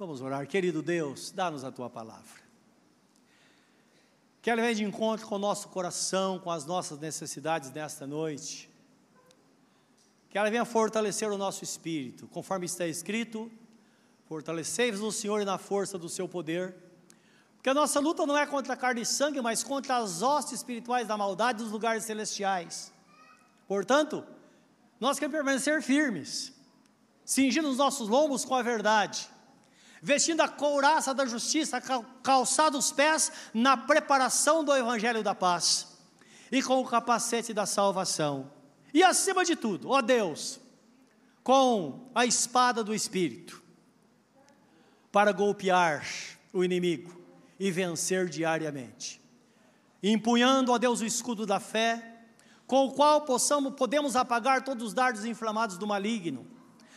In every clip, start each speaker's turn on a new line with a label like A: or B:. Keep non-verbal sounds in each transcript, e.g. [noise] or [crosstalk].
A: Vamos orar. Querido Deus, dá-nos a tua palavra. Que ela venha de encontro com o nosso coração, com as nossas necessidades nesta noite. Que ela venha fortalecer o nosso espírito, conforme está escrito: fortalecei-vos no Senhor e na força do seu poder. Porque a nossa luta não é contra carne e sangue, mas contra as hostes espirituais da maldade dos lugares celestiais. Portanto, nós queremos permanecer firmes, cingindo os nossos lombos com a verdade, vestindo a couraça da justiça, calçado os pés na preparação do evangelho da paz e com o capacete da salvação. E acima de tudo, ó Deus, com a espada do espírito para golpear o inimigo e vencer diariamente. Empunhando, ó Deus, o escudo da fé, com o qual possamos, podemos apagar todos os dardos inflamados do maligno.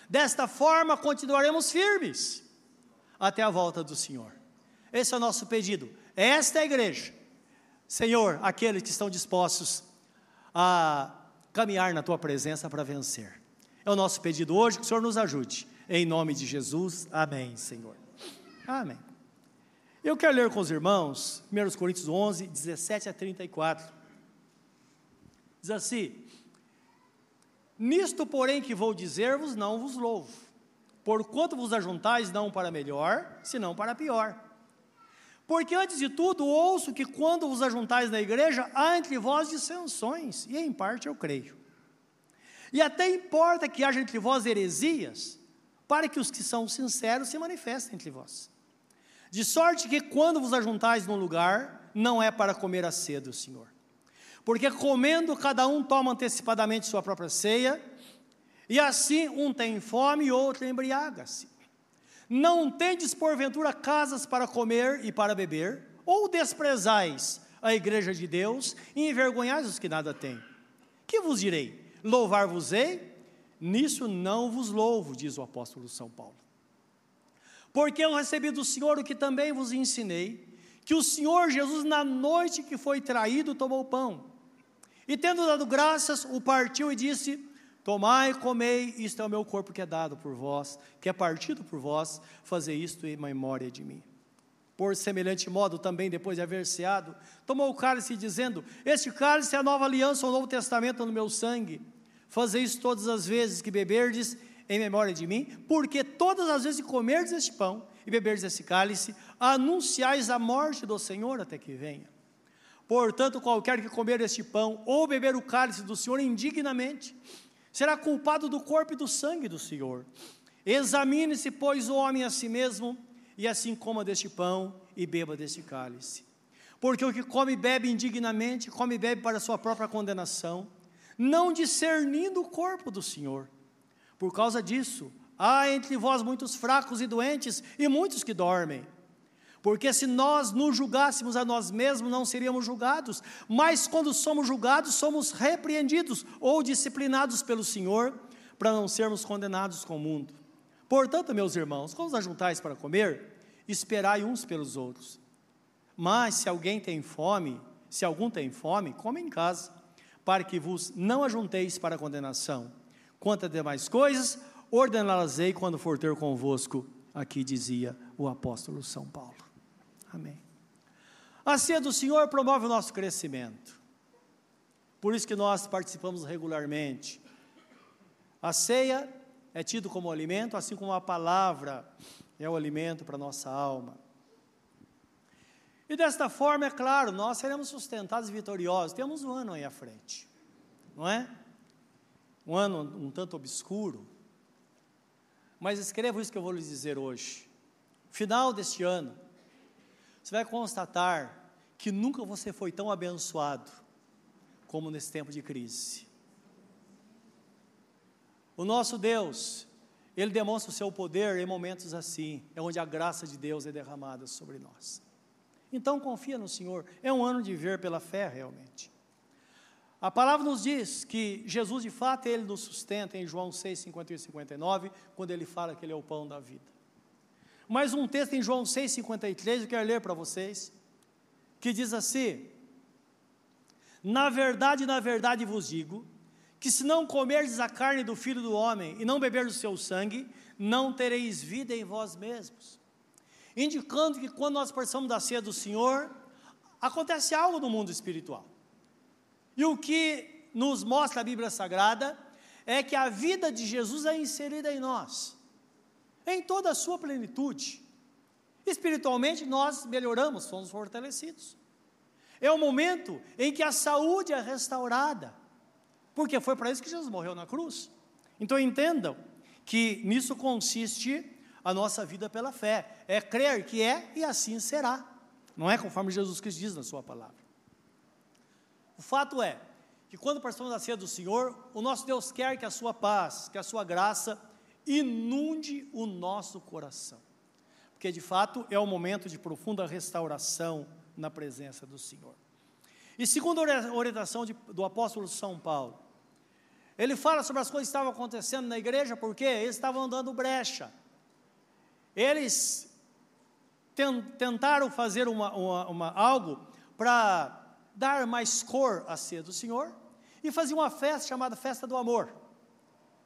A: Desta forma, continuaremos firmes até a volta do Senhor. Esse é o nosso pedido. Esta é a igreja. Senhor, aqueles que estão dispostos a caminhar na tua presença para vencer. É o nosso pedido hoje, que o Senhor nos ajude. Em nome de Jesus, amém, Senhor. Amém. Eu quero ler com os irmãos, 1 Coríntios 11, 17 a 34. Diz assim: Nisto, porém, que vou dizer-vos, não vos louvo, porquanto vos ajuntais não para melhor, senão para pior. Porque antes de tudo, ouço que quando vos ajuntais na igreja, há entre vós dissensões, e em parte eu creio. E até importa que haja entre vós heresias, para que os que são sinceros se manifestem entre vós. De sorte que quando vos ajuntais num lugar, não é para comer a cedo, Senhor. Porque comendo, cada um toma antecipadamente sua própria ceia, e assim um tem fome e outro embriaga-se. Não tendes porventura casas para comer e para beber, ou desprezais a igreja de Deus e envergonhais os que nada têm. Que vos direi? Louvar-vos-ei? Nisso não vos louvo, diz o apóstolo São Paulo. Porque eu recebi do Senhor o que também vos ensinei, que o Senhor Jesus, na noite que foi traído, tomou pão. E tendo dado graças, o partiu e disse: Tomai e comei, isto é o meu corpo que é dado por vós, que é partido por vós, fazer isto em memória de mim. Por semelhante modo, também depois de haver ceado, tomou o cálice, dizendo: Este cálice é a nova aliança, o novo testamento no meu sangue. Fazer isso todas as vezes que beberdes, em memória de mim, porque todas as vezes que comerdes este pão e beberdes esse cálice, anunciais a morte do Senhor até que venha. Portanto, qualquer que comer este pão ou beber o cálice do Senhor indignamente, será culpado do corpo e do sangue do Senhor. Examine-se, pois, o homem a si mesmo, e assim coma deste pão e beba deste cálice. Porque o que come e bebe indignamente, come e bebe para sua própria condenação, não discernindo o corpo do Senhor. Por causa disso, há entre vós muitos fracos e doentes e muitos que dormem. Porque se nós nos julgássemos a nós mesmos, não seríamos julgados, mas quando somos julgados, somos repreendidos ou disciplinados pelo Senhor, para não sermos condenados com o mundo. Portanto, meus irmãos, quando os ajuntais para comer, esperai uns pelos outros. Mas se alguém tem fome, se algum tem fome, come em casa, para que vos não ajunteis para condenação. Quanto a demais coisas, ordená-las-ei quando for ter convosco, aqui dizia o apóstolo São Paulo. Amém. A ceia do Senhor promove o nosso crescimento. Por isso que nós participamos regularmente. A ceia é tido como alimento, assim como a palavra é o alimento para a nossa alma. E desta forma, é claro, nós seremos sustentados e vitoriosos. Temos um ano aí à frente, não é? um ano um tanto obscuro, mas escreva isso que eu vou lhes dizer hoje. Final deste ano, você vai constatar que nunca você foi tão abençoado como nesse tempo de crise. O nosso Deus, Ele demonstra o seu poder em momentos assim, é onde a graça de Deus é derramada sobre nós. Então confia no Senhor, é um ano de ver pela fé realmente. A palavra nos diz que Jesus, de fato, ele nos sustenta em João 6, 51 e 59, quando ele fala que ele é o pão da vida. Mais um texto em João 6, 53, eu quero ler para vocês, que diz assim: Na verdade, na verdade vos digo, que se não comerdes a carne do Filho do Homem e não beberdes o seu sangue, não tereis vida em vós mesmos. indicando que quando nós participamos da ceia do Senhor, acontece algo no mundo espiritual. E o que nos mostra a Bíblia Sagrada é que a vida de Jesus é inserida em nós, em toda a sua plenitude. Espiritualmente, nós melhoramos, somos fortalecidos. É o momento em que a saúde é restaurada, porque foi para isso que Jesus morreu na cruz. Então entendam que nisso consiste a nossa vida pela fé, é crer que é e assim será, não é conforme Jesus Cristo diz na Sua palavra. O fato é que quando participamos da ceia do Senhor, o nosso Deus quer que a Sua paz, que a Sua graça inunde o nosso coração, porque de fato é um momento de profunda restauração na presença do Senhor. E segundo a orientação de, do apóstolo São Paulo, ele fala sobre as coisas que estavam acontecendo na igreja, porque eles estavam dando brecha eles tentaram fazer uma, uma, uma algo para dar mais cor à ceia do Senhor e faziam uma festa chamada Festa do Amor.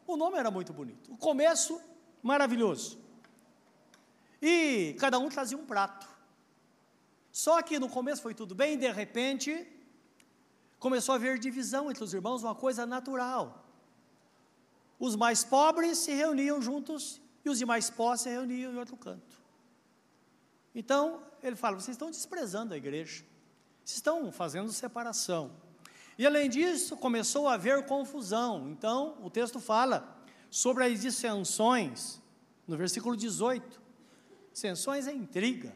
A: O nome era muito bonito, o começo maravilhoso. E cada um trazia um prato. Só que no começo foi tudo bem, de repente começou a haver divisão entre os irmãos, uma coisa natural. Os mais pobres se reuniam juntos e os demais posses se reuniam em outro canto. Então, ele fala: vocês estão desprezando a igreja, vocês estão fazendo separação. E além disso, começou a haver confusão. Então, o texto fala sobre as dissensões, no versículo 18. Dissensões é intriga,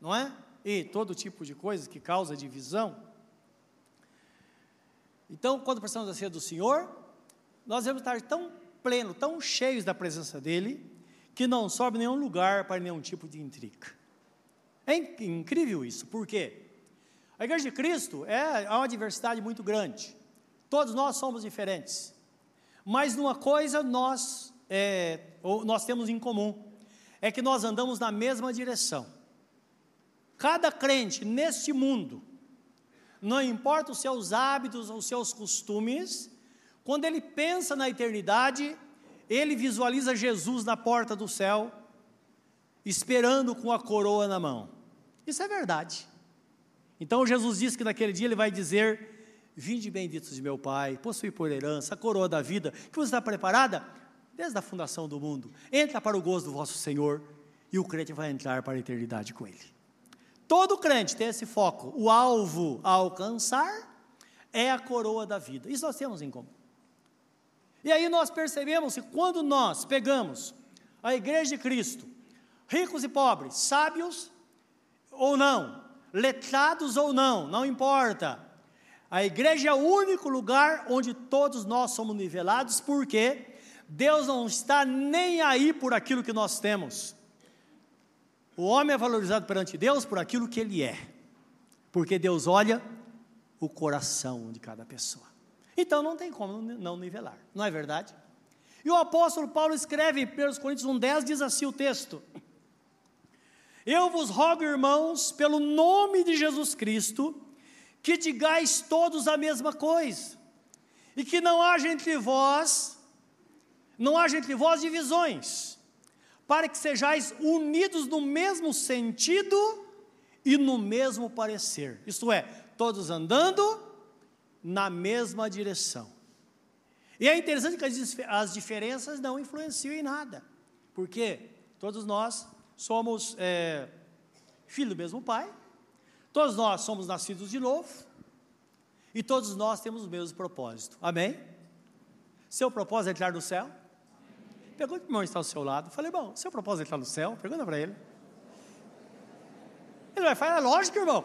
A: não é? E todo tipo de coisa que causa divisão. Então, quando precisamos da ceia do Senhor, nós devemos estar tão pleno, tão cheios da presença dEle, que não sobe nenhum lugar para nenhum tipo de intriga. É incrível isso, por quê? A Igreja de Cristo é uma diversidade muito grande. Todos nós somos diferentes. Mas numa coisa nós, é, nós temos em comum: é que nós andamos na mesma direção. Cada crente neste mundo, não importa os seus hábitos ou os seus costumes, quando ele pensa na eternidade, ele visualiza Jesus na porta do céu, esperando com a coroa na mão. Isso é verdade. Então Jesus diz que naquele dia ele vai dizer: Vinde benditos de meu Pai, possui por herança a coroa da vida, que você está preparada desde a fundação do mundo. Entra para o gozo do vosso Senhor e o crente vai entrar para a eternidade com Ele. Todo crente tem esse foco. O alvo a alcançar é a coroa da vida. Isso nós temos em comum. E aí nós percebemos que quando nós pegamos a igreja de Cristo, ricos e pobres, sábios ou não, letrados ou não, não importa. A igreja é o único lugar onde todos nós somos nivelados, porque Deus não está nem aí por aquilo que nós temos. O homem é valorizado perante Deus por aquilo que ele é, porque Deus olha o coração de cada pessoa. Então não tem como não nivelar, não é verdade? E o apóstolo Paulo escreve em 1 Coríntios 1,10, diz assim o texto: Eu vos rogo, irmãos, pelo nome de Jesus Cristo, que digais todos a mesma coisa, e que não haja entre vós, não haja entre vós divisões, para que sejais unidos no mesmo sentido e no mesmo parecer, isto é, todos andando na mesma direção. E é interessante que as diferenças não influenciam em nada, porque todos nós somos é, filhos do mesmo pai, todos nós somos nascidos de novo, e todos nós temos o mesmo propósito. Amém? Seu propósito é entrar no céu? Pergunta para o irmão está ao seu lado. Falei, bom, seu propósito é entrar no céu? Pergunta para ele. Ele vai falar, é lógico, irmão.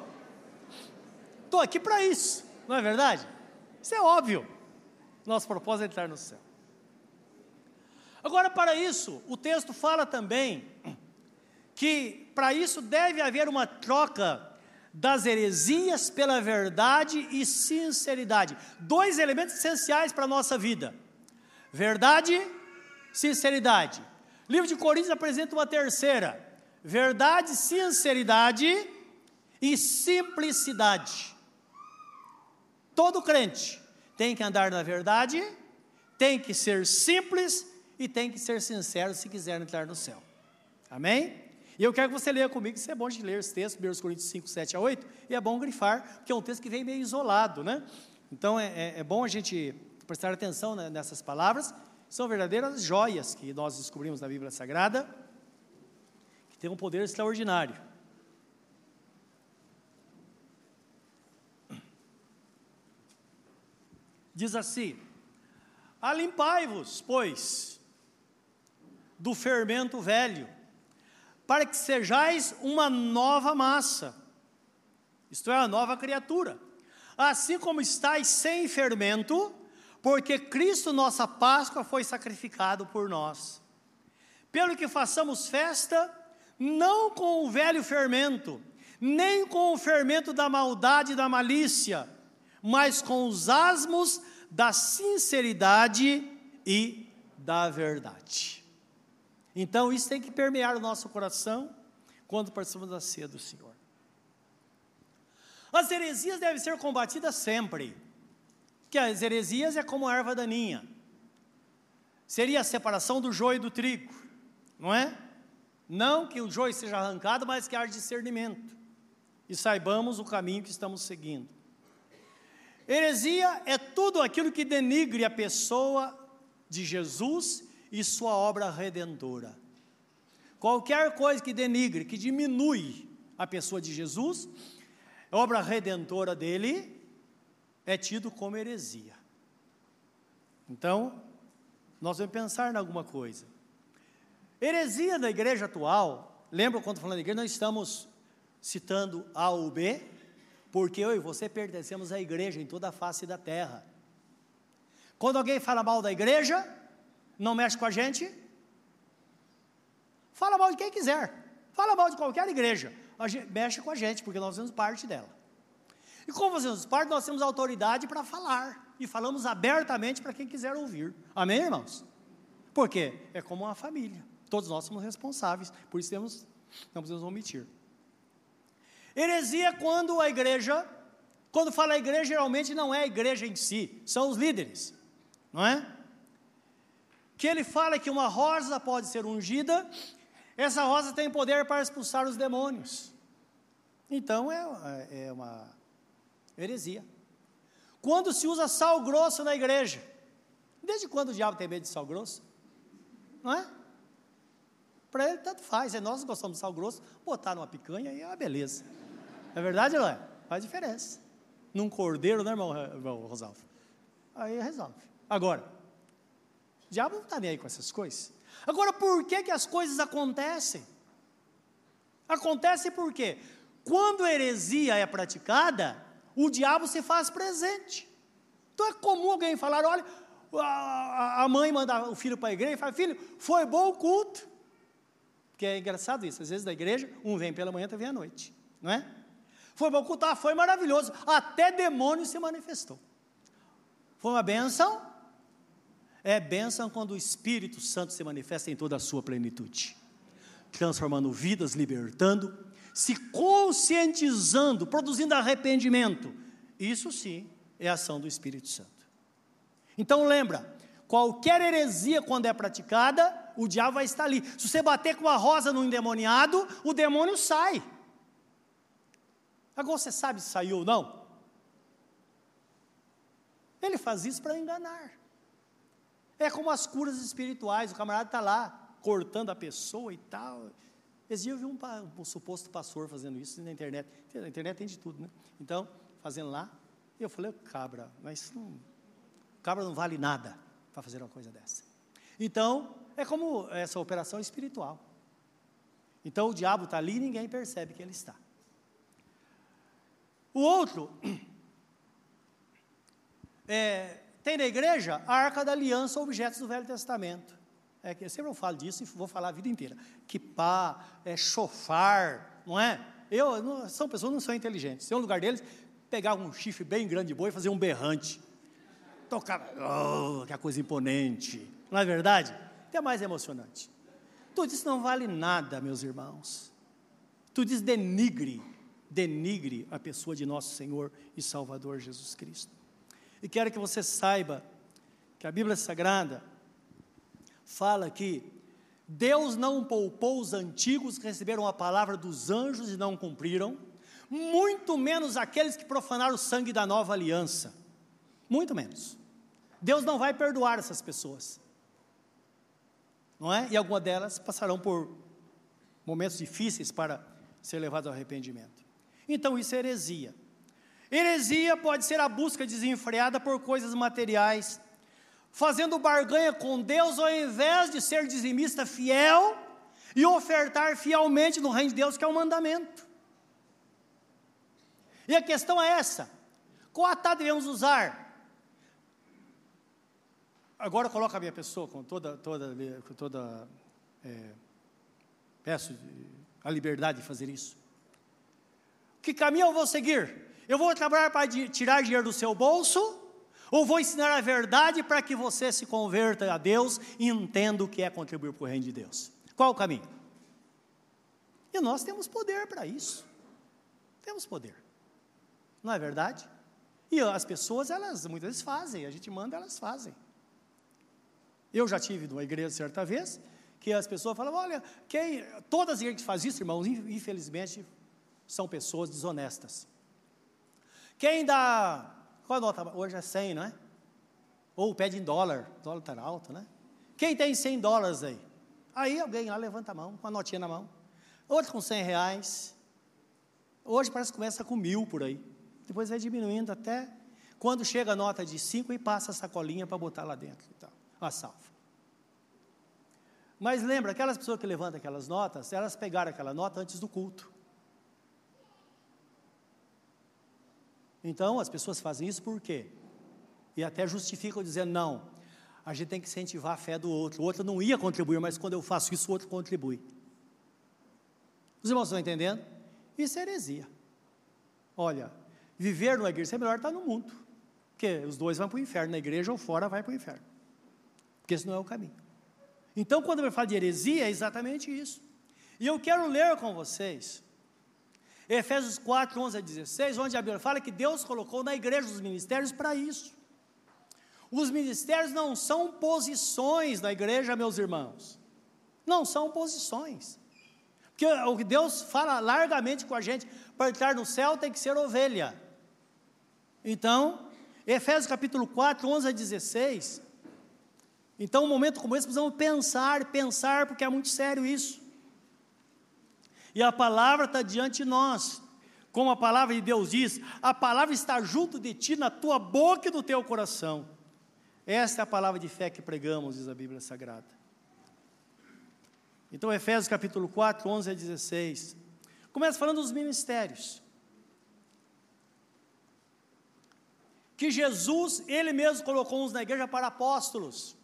A: Estou aqui para isso. Não é verdade? Isso é óbvio. Nosso propósito é entrar no céu. Agora, para isso, o texto fala também que para isso deve haver uma troca das heresias pela verdade e sinceridade. Dois elementos essenciais para a nossa vida: verdade, sinceridade. O livro de Coríntios apresenta uma terceira: verdade, sinceridade e simplicidade. Todo crente tem que andar na verdade, tem que ser simples e tem que ser sincero se quiser entrar no céu. Amém? E eu quero que você leia comigo, isso é bom de ler esse texto, 1 Coríntios 5, 7 a 8, e é bom grifar, porque é um texto que vem meio isolado, né? Então é, é, é bom a gente prestar atenção nessas palavras, são verdadeiras joias que nós descobrimos na Bíblia Sagrada, que tem um poder extraordinário. Diz assim: Alimpai-vos, pois, do fermento velho, para que sejais uma nova massa, isto é, a nova criatura, assim como estáis sem fermento, porque Cristo, nossa Páscoa, foi sacrificado por nós. Pelo que façamos festa, não com o velho fermento, nem com o fermento da maldade e da malícia, mas com os asmos da sinceridade e da verdade. Então, isso tem que permear o nosso coração quando participamos da ceia do Senhor. As heresias devem ser combatidas sempre, que as heresias é como a erva daninha. Seria a separação do joio do trigo, não é? Não que o joio seja arrancado, mas que haja discernimento. E saibamos o caminho que estamos seguindo. Heresia é tudo aquilo que denigre a pessoa de Jesus e sua obra redentora. Qualquer coisa que denigre, que diminui a pessoa de Jesus, a obra redentora dele, é tido como heresia. Então, nós vamos pensar em alguma coisa. Heresia da igreja atual, lembra quando falando da igreja, nós estamos citando A ou B, porque eu e você pertencemos à igreja em toda a face da terra. Quando alguém fala mal da igreja, não mexe com a gente, fala mal de quem quiser, fala mal de qualquer igreja, gente, mexe com a gente, porque nós fazemos parte dela. E como fazemos parte, nós temos autoridade para falar, e falamos abertamente para quem quiser ouvir. Amém, irmãos? Por quê? É como uma família, todos nós somos responsáveis, por isso temos, não podemos omitir. Heresia é quando a igreja, quando fala a igreja, geralmente não é a igreja em si, são os líderes, não é? Que ele fala que uma rosa pode ser ungida, essa rosa tem poder para expulsar os demônios. Então é, é uma heresia. Quando se usa sal grosso na igreja, desde quando o diabo tem medo de sal grosso? Não é? Para ele tanto faz, é nós gostamos de sal grosso, botar numa picanha e é uma beleza. É verdade, não é? Faz diferença. Num cordeiro, né, irmão, irmão Rosalvo? Aí resolve. Agora, o diabo não está nem aí com essas coisas. Agora, por que, que as coisas acontecem? Acontece porque quando heresia é praticada, o diabo se faz presente. Então é comum alguém falar: olha, a mãe manda o filho para a igreja e fala: filho, foi bom o culto. Porque é engraçado isso, às vezes da igreja, um vem pela manhã, outro vem à noite, não é? Foi para ocultar, foi maravilhoso. Até demônio se manifestou. Foi uma benção? É benção quando o Espírito Santo se manifesta em toda a sua plenitude, transformando vidas, libertando, se conscientizando, produzindo arrependimento. Isso sim é ação do Espírito Santo. Então lembra, qualquer heresia quando é praticada, o diabo vai estar ali. Se você bater com a rosa no endemoniado, o demônio sai. Agora você sabe se saiu ou não? Ele faz isso para enganar. É como as curas espirituais, o camarada está lá cortando a pessoa e tal. Esse dia eu vi um, um, suposto pastor fazendo isso na internet. Na internet tem de tudo, né? Então, fazendo lá, eu falei, cabra, mas não, cabra não vale nada para fazer uma coisa dessa. Então, é como essa operação espiritual. Então, o diabo está ali e ninguém percebe que ele está. O outro, [clears throat] é, tem na igreja a arca da aliança, objetos do Velho Testamento. É que eu sempre falo disso e vou falar a vida inteira. Que pá, é chofar, não é? Eu, não, são pessoas que não são inteligentes. Se é um lugar deles, pegar um chifre bem grande de boi e fazer um berrante. Tocar, oh, que coisa imponente. Não é verdade? Até mais emocionante. Tudo isso não vale nada, meus irmãos. Tudo isso denigre denigre a pessoa de nosso Senhor e Salvador Jesus Cristo. E quero que você saiba que a Bíblia Sagrada fala que Deus não poupou os antigos que receberam a palavra dos anjos e não cumpriram, muito menos aqueles que profanaram o sangue da nova aliança. Muito menos. Deus não vai perdoar essas pessoas. Não é? E algumas delas passarão por momentos difíceis para ser levadas ao arrependimento. Então isso é heresia. Heresia pode ser a busca desenfreada por coisas materiais, fazendo barganha com Deus ao invés de ser dizimista fiel e ofertar fielmente no reino de Deus, que é o mandamento. E a questão é essa: qual atado devemos usar? Agora coloca a minha pessoa com toda, toda, toda é, peço a liberdade de fazer isso. Que caminho eu vou seguir? Eu vou trabalhar para tirar dinheiro do seu bolso? Ou vou ensinar a verdade para que você se converta a Deus e entenda o que é contribuir para o reino de Deus? Qual o caminho? E nós temos poder para isso. Temos poder. Não é verdade? E as pessoas, elas muitas vezes fazem, a gente manda, elas fazem. Eu já tive numa igreja certa vez, que as pessoas falam, olha, quem, todas as igrejas que fazem isso, irmãos, infelizmente, são pessoas desonestas. Quem dá qual nota? Hoje é 100, não é? Ou pede em dólar, o dólar está alto, né? Quem tem 100 dólares aí? Aí alguém lá levanta a mão, com a notinha na mão. Outro com 100 reais. Hoje parece que começa com mil por aí. Depois vai diminuindo até quando chega a nota de 5 e passa a sacolinha para botar lá dentro. Então, a salva. Mas lembra, aquelas pessoas que levantam aquelas notas, elas pegaram aquela nota antes do culto. Então, as pessoas fazem isso por quê? E até justificam dizendo, não, a gente tem que incentivar a fé do outro. O outro não ia contribuir, mas quando eu faço isso, o outro contribui. Os irmãos estão entendendo? Isso é heresia. Olha, viver numa igreja é melhor estar no mundo. Porque os dois vão para o inferno, na igreja ou fora vai para o inferno. Porque esse não é o caminho. Então, quando eu falo de heresia, é exatamente isso. E eu quero ler com vocês Efésios 4, 11 a 16, onde a Bíblia fala que Deus colocou na igreja os ministérios para isso. Os ministérios não são posições na igreja, meus irmãos. Não são posições. Porque o que Deus fala largamente com a gente, para entrar no céu tem que ser ovelha. Então, Efésios capítulo 4, 11 a 16. Então, um momento como esse, precisamos pensar, pensar, porque é muito sério isso. E a palavra está diante de nós. Como a palavra de Deus diz, a palavra está junto de ti, na tua boca e no teu coração. Esta é a palavra de fé que pregamos, diz a Bíblia Sagrada. Então, Efésios capítulo 4, 11 a 16. Começa falando dos ministérios. Que Jesus, Ele mesmo colocou uns na igreja para apóstolos.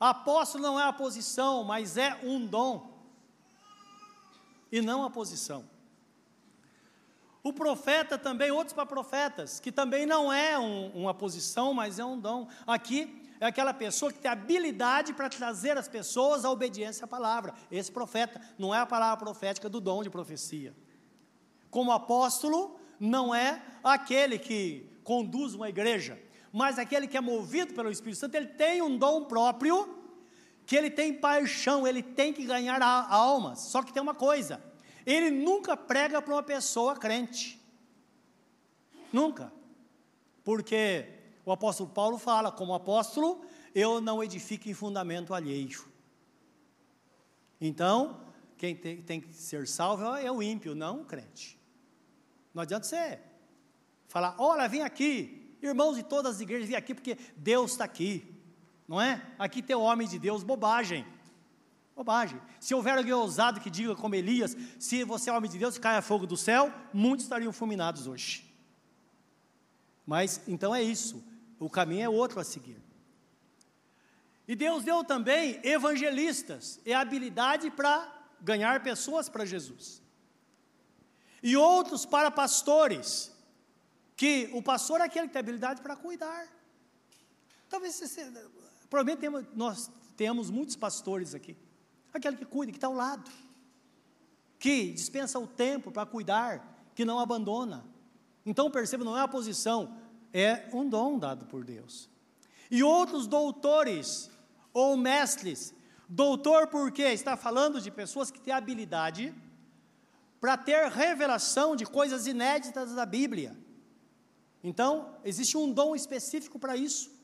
A: Apóstolo não é a posição, mas é um dom e não a posição. O profeta também, outros para profetas, que também não é um, uma posição, mas é um dom. Aqui é aquela pessoa que tem habilidade para trazer as pessoas à obediência à palavra. Esse profeta não é a palavra profética do dom de profecia. Como apóstolo, não é aquele que conduz uma igreja, mas aquele que é movido pelo Espírito Santo, ele tem um dom próprio que ele tem paixão, ele tem que ganhar almas. Só que tem uma coisa: ele nunca prega para uma pessoa crente. Nunca. Porque o apóstolo Paulo fala, como apóstolo, eu não edifico em fundamento alheio. Então, quem tem, tem, que ser salvo é o ímpio, não o crente. Não adianta você falar, olha, vem aqui, irmãos de todas as igrejas, vem aqui porque Deus está aqui não é? Aqui tem o homem de Deus, bobagem. Bobagem. Se houver alguém ousado que diga como Elias, se você é homem de Deus, caia fogo do céu, muitos estariam fulminados hoje. Mas então é isso. O caminho é outro a seguir. E Deus deu também evangelistas e habilidade para ganhar pessoas para Jesus. E outros para pastores, que o pastor é aquele que tem habilidade para cuidar. Talvez você, Provavelmente nós temos muitos pastores aqui. Aquele que cuida, que está ao lado. Que dispensa o tempo para cuidar, que não abandona. Então perceba, não é a posição, é um dom dado por Deus. E outros doutores ou mestres. Doutor, por quê? Está falando de pessoas que têm habilidade para ter revelação de coisas inéditas da Bíblia. Então, existe um dom específico para isso.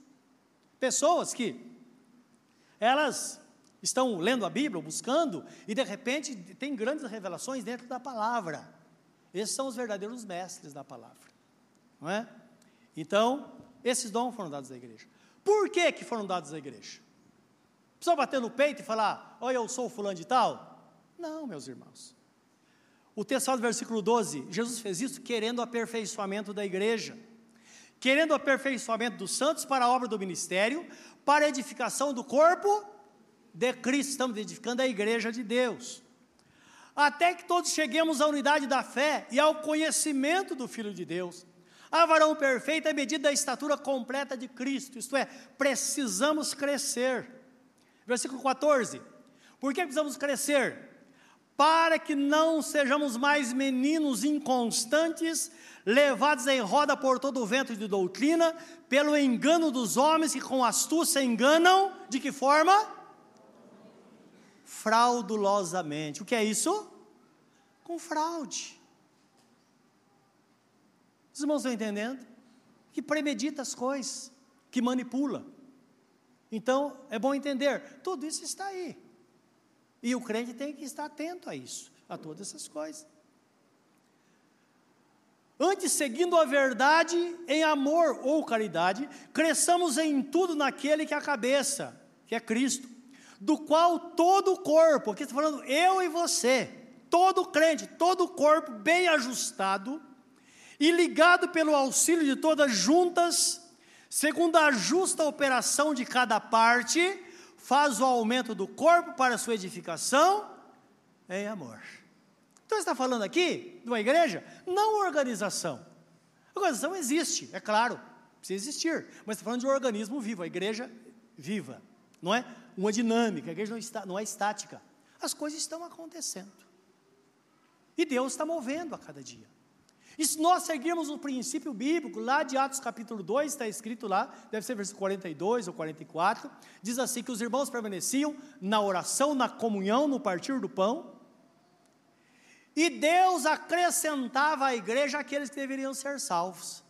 A: Pessoas que elas estão lendo a Bíblia, buscando, e de repente tem grandes revelações dentro da palavra. Esses são os verdadeiros mestres da palavra. Não é? Então, esses dons foram dados à igreja. Por que, que foram dados à igreja? Precisa bater no peito e falar, olha, eu sou fulano de tal? Não, meus irmãos. O texto do versículo 12, Jesus fez isso querendo o aperfeiçoamento da igreja, querendo o aperfeiçoamento dos santos para a obra do ministério, para a edificação do corpo de Cristo, estamos edificando a igreja de Deus. Até que todos cheguemos à unidade da fé e ao conhecimento do Filho de Deus, a varão perfeito à medida da estatura completa de Cristo, isto é, precisamos crescer. Versículo 14: Por que precisamos crescer? Para que não sejamos mais meninos inconstantes, levados em roda por todo o vento de doutrina, pelo engano dos homens que com astúcia enganam, de que forma? Fraudulosamente. O que é isso? Com fraude. Os irmãos estão entendendo? Que premedita as coisas, que manipula. Então, é bom entender, tudo isso está aí. E o crente tem que estar atento a isso, a todas essas coisas. Antes, seguindo a verdade em amor ou caridade, cresçamos em tudo naquele que é a cabeça, que é Cristo, do qual todo o corpo, aqui está falando eu e você, todo crente, todo o corpo bem ajustado e ligado pelo auxílio de todas juntas, segundo a justa operação de cada parte, faz o aumento do corpo para a sua edificação em amor. Então, está falando aqui de uma igreja, não organização. A organização existe, é claro, precisa existir, mas está falando de um organismo vivo, a igreja viva, não é? Uma dinâmica, a igreja não, está, não é estática. As coisas estão acontecendo. E Deus está movendo a cada dia. E se nós seguirmos o princípio bíblico, lá de Atos capítulo 2, está escrito lá, deve ser versículo 42 ou 44, diz assim: que os irmãos permaneciam na oração, na comunhão, no partir do pão, e Deus acrescentava à igreja aqueles que deveriam ser salvos.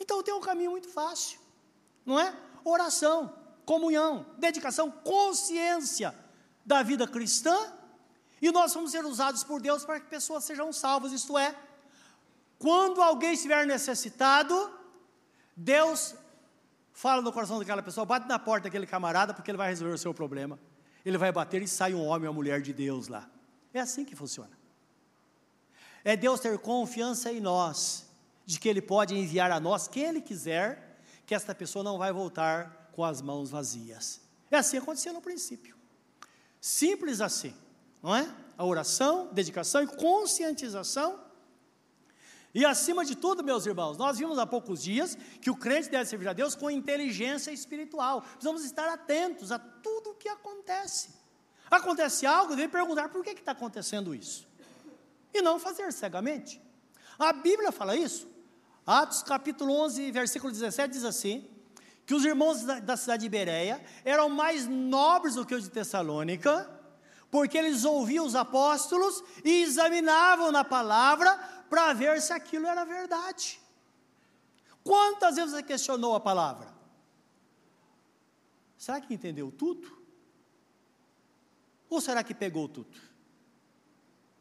A: Então tem um caminho muito fácil, não é? Oração, comunhão, dedicação, consciência da vida cristã, e nós vamos ser usados por Deus para que pessoas sejam salvas, isto é, quando alguém estiver necessitado, Deus fala no coração daquela pessoa, bate na porta daquele camarada, porque ele vai resolver o seu problema. Ele vai bater e sai um homem ou uma mulher de Deus lá. É assim que funciona. É Deus ter confiança em nós, de que Ele pode enviar a nós quem Ele quiser, que esta pessoa não vai voltar com as mãos vazias. É assim que acontecia no princípio. Simples assim, não é? A oração, dedicação e conscientização e acima de tudo, meus irmãos, nós vimos há poucos dias que o crente deve servir a Deus com inteligência espiritual. Precisamos estar atentos a tudo o que acontece. Acontece algo, deve perguntar por que está acontecendo isso. E não fazer cegamente. A Bíblia fala isso. Atos capítulo 11, versículo 17 diz assim: que os irmãos da, da cidade de Bereia eram mais nobres do que os de Tessalônica, porque eles ouviam os apóstolos e examinavam na palavra para ver se aquilo era verdade. Quantas vezes você questionou a palavra? Será que entendeu tudo? Ou será que pegou tudo?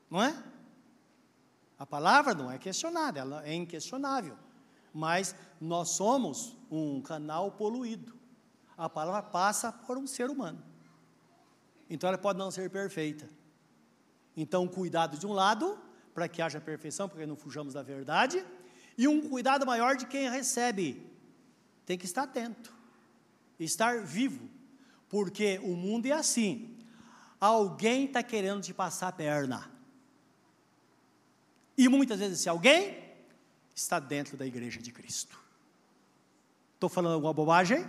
A: Não é? A palavra não é questionada, ela é inquestionável. Mas nós somos um canal poluído. A palavra passa por um ser humano. Então ela pode não ser perfeita. Então, cuidado de um lado para que haja perfeição, para que não fujamos da verdade, e um cuidado maior de quem recebe. Tem que estar atento, estar vivo, porque o mundo é assim. Alguém está querendo te passar a perna. E muitas vezes esse alguém está dentro da igreja de Cristo. Estou falando alguma bobagem?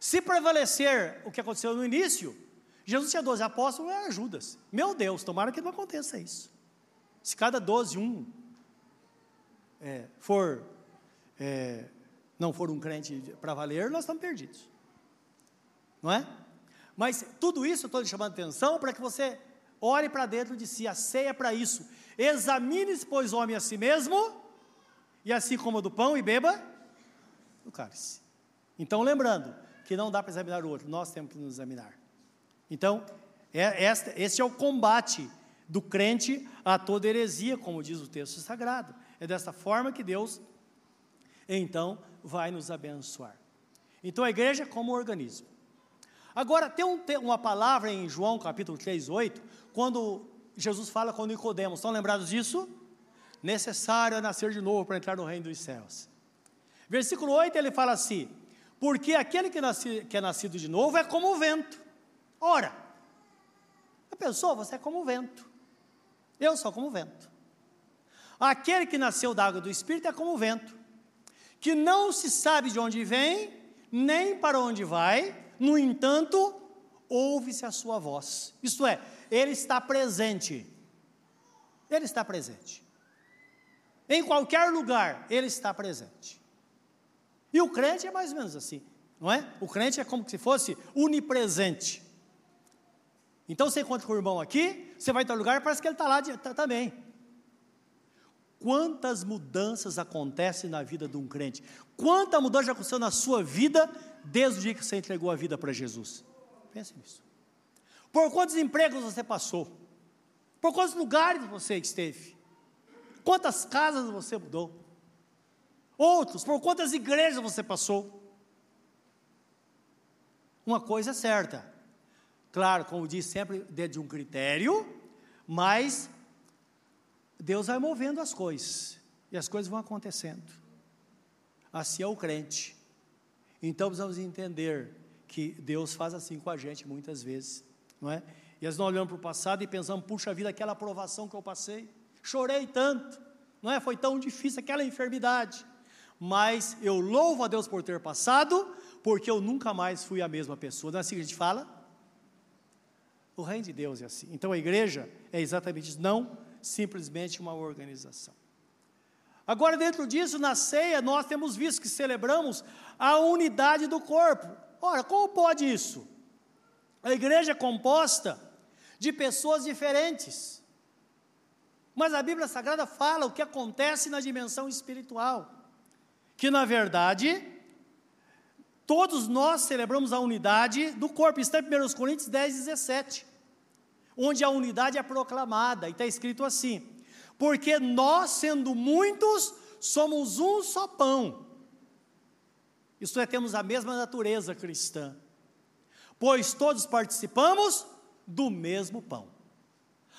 A: Se prevalecer o que aconteceu no início, Jesus tinha 12 apóstolos, era Judas. Meu Deus, tomara que não aconteça isso. Se cada 12, um é, for, é, não for um crente para valer, nós estamos perdidos. não é? Mas tudo isso eu estou lhe chamando atenção para que você olhe para dentro de si, a ceia para isso. Examine-se, pois, homem a si mesmo, e assim como do pão, e beba do cálice. Então, lembrando que não dá para examinar o outro, nós temos que nos examinar. Então, é, esse é o combate do crente a toda heresia, como diz o texto sagrado. É dessa forma que Deus, então, vai nos abençoar. Então, a igreja é como organismo. Agora, tem, um, uma palavra em João capítulo 3, 8, quando Jesus fala com Nicodemos, estão lembrados disso? Necessário é nascer de novo para entrar no reino dos céus. Versículo 8 ele fala assim: Porque aquele que, nasce, que é nascido de novo é como o vento. Ora, a pessoa, você é como o vento. Eu sou como o vento. Aquele que nasceu da água do Espírito é como o vento, que não se sabe de onde vem, nem para onde vai, no entanto, ouve-se a sua voz. Isto é, ele está presente. Ele está presente. Em qualquer lugar, ele está presente. E o crente é mais ou menos assim, não é? O crente é como se fosse onipresente. Então você encontra com o irmão aqui, você vai em tal lugar, parece que ele está lá de, tá, também. Quantas mudanças acontecem na vida de um crente? Quanta mudança aconteceu na sua vida desde o dia que você entregou a vida para Jesus? Pense nisso. Por quantos empregos você passou? Por quantos lugares você esteve? Quantas casas você mudou? Outros, por quantas igrejas você passou? Uma coisa é certa, claro, como diz sempre, dentro de um critério, mas Deus vai movendo as coisas, e as coisas vão acontecendo. Assim é o crente. Então precisamos entender que Deus faz assim com a gente muitas vezes, não é? E nós olhamos para o passado e pensamos, puxa vida, aquela aprovação que eu passei, chorei tanto, não é? Foi tão difícil aquela enfermidade. Mas eu louvo a Deus por ter passado, porque eu nunca mais fui a mesma pessoa. Não é assim que a gente fala? O reino de Deus é assim. Então a igreja é exatamente isso, não simplesmente uma organização. Agora, dentro disso, na ceia, nós temos visto que celebramos a unidade do corpo. Ora, como pode isso? A igreja é composta de pessoas diferentes. Mas a Bíblia Sagrada fala o que acontece na dimensão espiritual. Que, na verdade, todos nós celebramos a unidade do corpo. Está em 1 Coríntios 10, 17. Onde a unidade é proclamada. E está escrito assim: Porque nós, sendo muitos, somos um só pão isto é, temos a mesma natureza cristã, pois todos participamos do mesmo pão.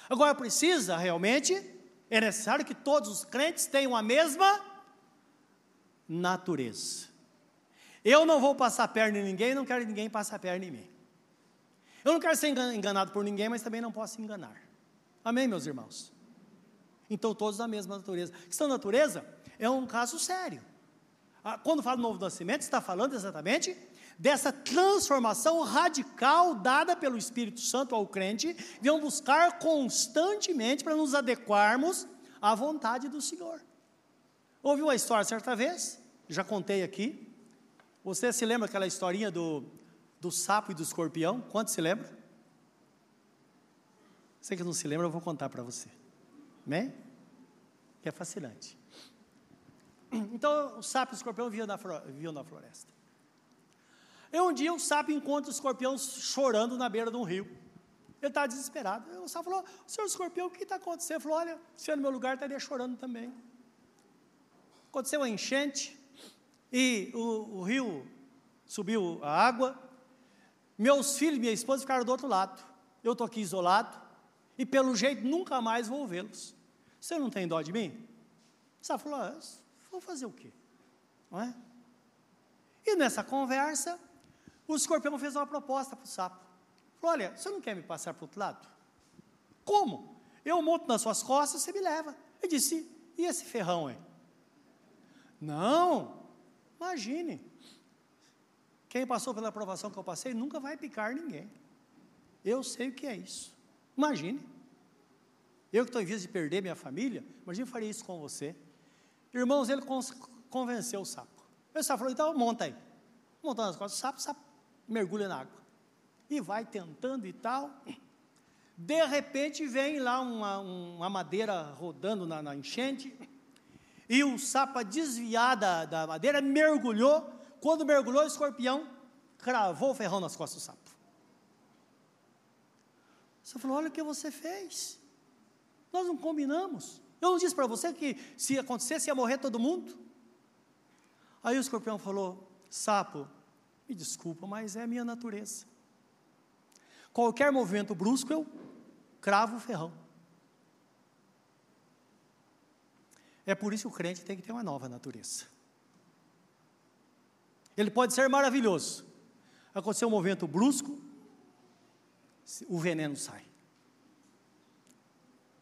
A: Agora precisa realmente, é necessário que todos os crentes tenham a mesma natureza. Eu não vou passar a perna em ninguém, não quero que ninguém passe a perna em mim. Eu não quero ser enganado por ninguém, mas também não posso enganar. Amém, meus irmãos? Então, todos da mesma natureza. Questão natureza é um caso sério. Ah, quando fala do novo nascimento, está falando exatamente dessa transformação radical dada pelo Espírito Santo ao crente, vão buscar constantemente para nos adequarmos à vontade do Senhor. Ouviu uma história certa vez? Já contei aqui. Você se lembra aquela historinha do, do sapo e do escorpião? Quanto se lembra? Você que não se lembra, eu vou contar para você. Né? Que é fascinante. Então o sapo e o escorpião viviam na, viviam na floresta. E um dia o sapo encontra o escorpião chorando na beira de um rio. Ele está desesperado. O sapo falou: Senhor escorpião, o que está acontecendo? Ele falou: Olha, se no meu lugar estaria chorando também. Aconteceu uma enchente e o, o rio subiu a água. Meus filhos e minha esposa ficaram do outro lado. Eu estou aqui isolado e pelo jeito nunca mais vou vê-los. Você não tem dó de mim? Sapo falou: ah, Vou fazer o quê? Não é? E nessa conversa, o escorpião fez uma proposta para o sapo. Falou: Olha, você não quer me passar para o outro lado? Como? Eu monto nas suas costas, você me leva. Ele disse: E esse ferrão, hein? Não, imagine. Quem passou pela aprovação que eu passei nunca vai picar ninguém. Eu sei o que é isso. Imagine. Eu que estou em vez de perder minha família, imagine eu faria isso com você. Irmãos, ele convenceu o sapo. O sapo falou, então monta aí. Montou nas costas do sapo, o sapo mergulha na água. e vai tentando e tal. De repente vem lá uma, uma madeira rodando na, na, enchente, e o sapo desviada da, da madeira mergulhou. Quando mergulhou, o escorpião cravou o ferrão nas costas do sapo. Você falou: Olha o que você fez. Nós não combinamos. Eu não disse para você que se acontecesse ia morrer todo mundo? Aí o escorpião falou: Sapo, me desculpa, mas é a minha natureza. Qualquer movimento brusco eu cravo o ferrão. É por isso que o crente tem que ter uma nova natureza. Ele pode ser maravilhoso. Aconteceu um movimento brusco, o veneno sai.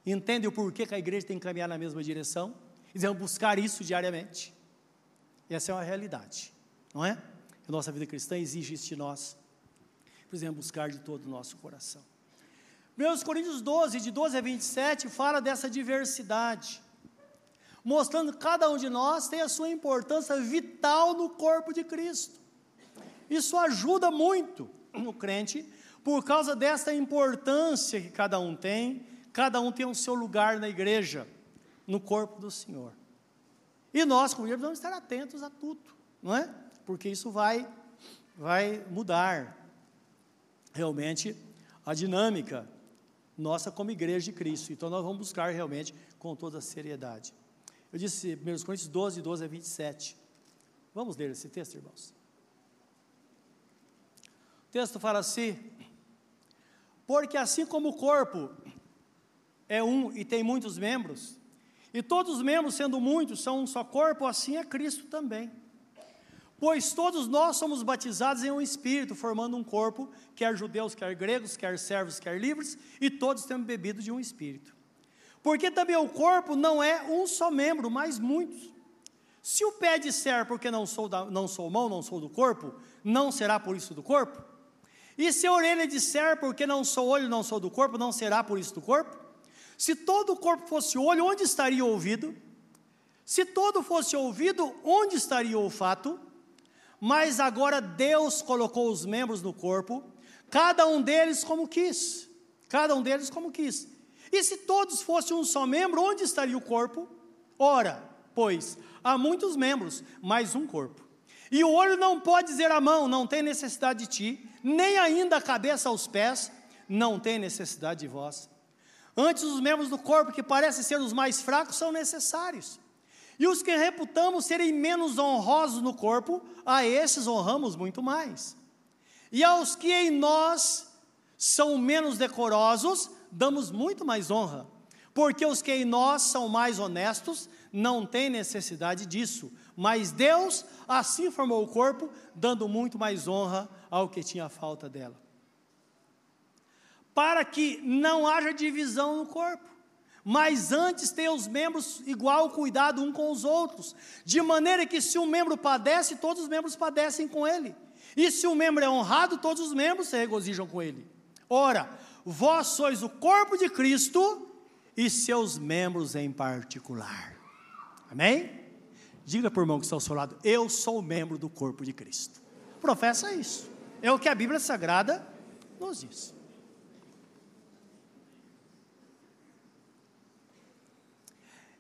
A: Entende o porquê que a igreja tem que caminhar na mesma direção? E devemos buscar isso diariamente. Essa é uma realidade, não é? A nossa vida cristã exige isso de nós. Precisamos buscar de todo o nosso coração. 1 Coríntios 12, de 12 a 27, fala dessa diversidade, mostrando que cada um de nós tem a sua importância vital no corpo de Cristo. Isso ajuda muito no crente, por causa dessa importância que cada um tem, cada um tem o seu lugar na igreja, no corpo do Senhor. E nós, como igreja, precisamos estar atentos a tudo, não é? Porque isso vai, vai mudar realmente a dinâmica nossa como igreja de Cristo. Então nós vamos buscar realmente com toda a seriedade. Eu disse 1 Coríntios 12, 12 a 27. Vamos ler esse texto, irmãos. O texto fala assim: Porque assim como o corpo é um e tem muitos membros, e todos os membros, sendo muitos, são um só corpo, assim é Cristo também. Pois todos nós somos batizados em um espírito, formando um corpo, quer judeus, quer gregos, quer servos, quer livres, e todos temos bebido de um espírito. Porque também o corpo não é um só membro, mas muitos. Se o pé disser, porque não sou, da, não sou mão, não sou do corpo, não será por isso do corpo? E se a orelha disser, porque não sou olho, não sou do corpo, não será por isso do corpo? Se todo o corpo fosse olho, onde estaria o ouvido? Se todo fosse ouvido, onde estaria o olfato? mas agora Deus colocou os membros no corpo, cada um deles como quis. Cada um deles como quis. E se todos fossem um só membro, onde estaria o corpo? Ora, pois, há muitos membros, mas um corpo. E o olho não pode dizer à mão, não tem necessidade de ti, nem ainda a cabeça aos pés, não tem necessidade de vós. Antes, os membros do corpo, que parecem ser os mais fracos, são necessários. E os que reputamos serem menos honrosos no corpo, a esses honramos muito mais. E aos que em nós são menos decorosos, damos muito mais honra. Porque os que em nós são mais honestos, não têm necessidade disso. Mas Deus assim formou o corpo, dando muito mais honra ao que tinha falta dela. Para que não haja divisão no corpo mas antes tenha os membros igual cuidado um com os outros, de maneira que se um membro padece, todos os membros padecem com ele, e se um membro é honrado, todos os membros se regozijam com ele. Ora, vós sois o corpo de Cristo e seus membros em particular. Amém? Diga por irmão que está ao seu lado, eu sou membro do corpo de Cristo. Professa isso. É o que a Bíblia Sagrada nos diz.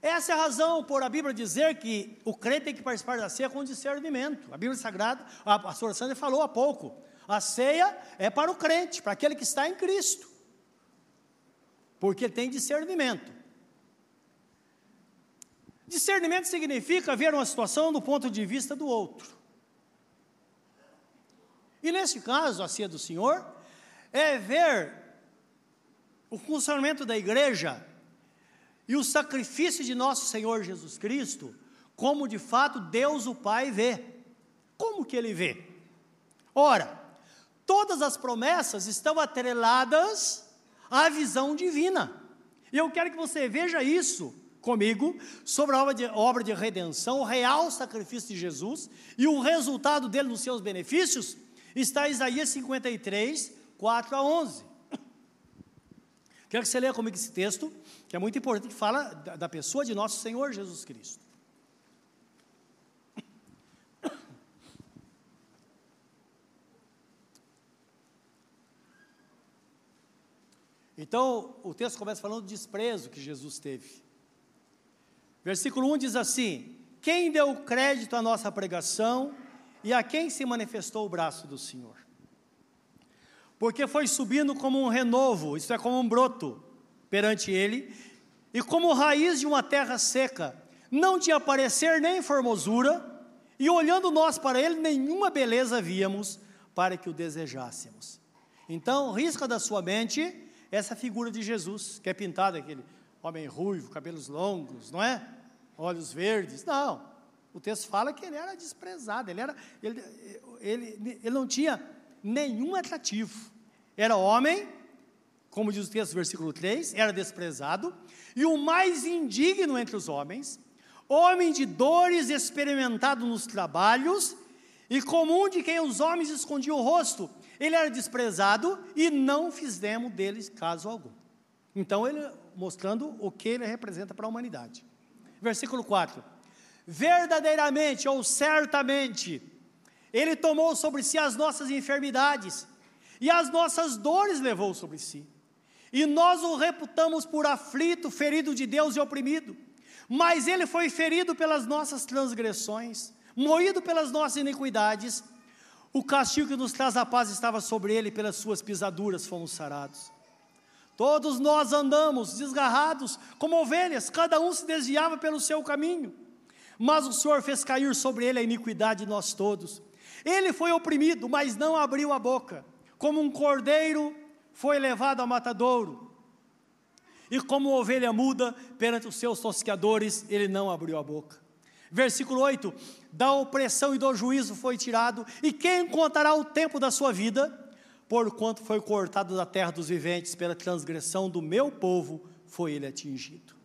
A: Essa é a razão por a Bíblia dizer que o crente tem que participar da ceia com discernimento. A Bíblia Sagrada, a pastora Sandra falou há pouco, a ceia é para o crente, para aquele que está em Cristo, porque tem discernimento. Discernimento significa ver uma situação do ponto de vista do outro. E nesse caso, a ceia do Senhor é ver o funcionamento da igreja e o sacrifício de nosso Senhor Jesus Cristo, como de fato Deus o Pai vê. Como que ele vê? Ora, todas as promessas estão atreladas à visão divina. E eu quero que você veja isso comigo sobre a obra de, obra de redenção, o real sacrifício de Jesus e o resultado dele nos seus benefícios, está em Isaías 53, 4 a 11. Quero que você leia comigo esse texto, que é muito importante, que fala da, da pessoa de nosso Senhor Jesus Cristo. Então, o texto começa falando do desprezo que Jesus teve. Versículo 1 diz assim: Quem deu crédito à nossa pregação e a quem se manifestou o braço do Senhor? Porque foi subindo como um renovo, isto é, como um broto perante ele, e como raiz de uma terra seca, não tinha parecer nem formosura, e olhando nós para ele, nenhuma beleza víamos para que o desejássemos. Então, risca da sua mente essa figura de Jesus, que é pintada aquele homem ruivo, cabelos longos, não é? Olhos verdes. Não. O texto fala que ele era desprezado, ele, era, ele, ele, ele não tinha nenhum atrativo. Era homem, como diz o texto, versículo 3, era desprezado, e o mais indigno entre os homens, homem de dores, experimentado nos trabalhos, e comum de quem os homens escondiam o rosto. Ele era desprezado e não fizemos deles caso algum. Então, ele mostrando o que ele representa para a humanidade. Versículo 4: Verdadeiramente ou certamente, ele tomou sobre si as nossas enfermidades e as nossas dores levou sobre si. E nós o reputamos por aflito, ferido de Deus e oprimido. Mas ele foi ferido pelas nossas transgressões, moído pelas nossas iniquidades. O castigo que nos traz a paz estava sobre ele, pelas suas pisaduras fomos sarados. Todos nós andamos desgarrados como ovelhas, cada um se desviava pelo seu caminho. Mas o Senhor fez cair sobre ele a iniquidade de nós todos. Ele foi oprimido, mas não abriu a boca. Como um cordeiro foi levado ao matadouro, e como ovelha muda perante os seus tosqueadores, ele não abriu a boca. Versículo 8: Da opressão e do juízo foi tirado, e quem contará o tempo da sua vida? Porquanto foi cortado da terra dos viventes, pela transgressão do meu povo foi ele atingido.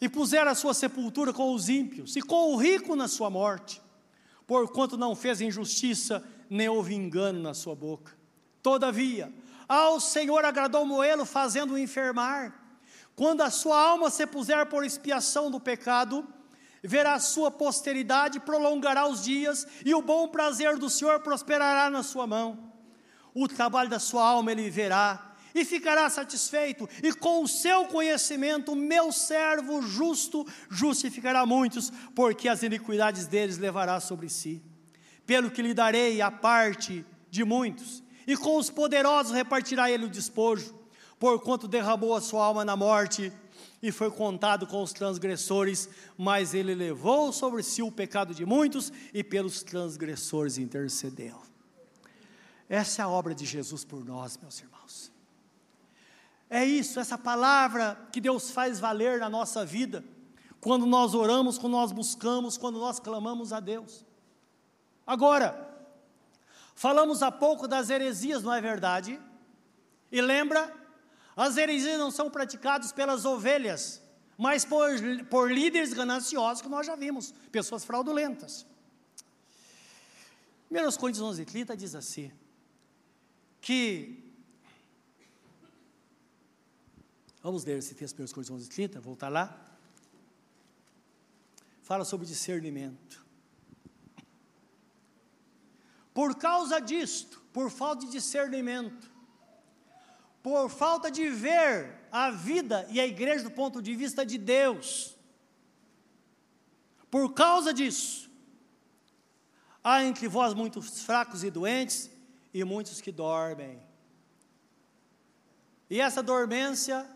A: E puseram a sua sepultura com os ímpios, e com o rico na sua morte, porquanto não fez injustiça, nem houve engano na sua boca. Todavia, ao Senhor agradou moê-lo, fazendo-o enfermar. Quando a sua alma se puser por expiação do pecado, verá a sua posteridade, prolongará os dias, e o bom prazer do Senhor prosperará na sua mão. O trabalho da sua alma ele verá, e ficará satisfeito, e com o seu conhecimento, meu servo justo justificará muitos, porque as iniquidades deles levará sobre si. Pelo que lhe darei a parte de muitos, e com os poderosos repartirá ele o despojo, porquanto derramou a sua alma na morte e foi contado com os transgressores, mas ele levou sobre si o pecado de muitos e pelos transgressores intercedeu. Essa é a obra de Jesus por nós, meus irmãos. É isso, essa palavra que Deus faz valer na nossa vida, quando nós oramos, quando nós buscamos, quando nós clamamos a Deus. Agora, Falamos há pouco das heresias, não é verdade? E lembra? As heresias não são praticadas pelas ovelhas, mas por, por líderes gananciosos que nós já vimos, pessoas fraudulentas. 1 Coríntios 11, 30 diz assim, que, vamos ler esse texto, 1 Coríntios 11, 30, voltar lá, fala sobre discernimento. Por causa disto, por falta de discernimento, por falta de ver a vida e a igreja do ponto de vista de Deus, por causa disso, há entre vós muitos fracos e doentes e muitos que dormem. E essa dormência,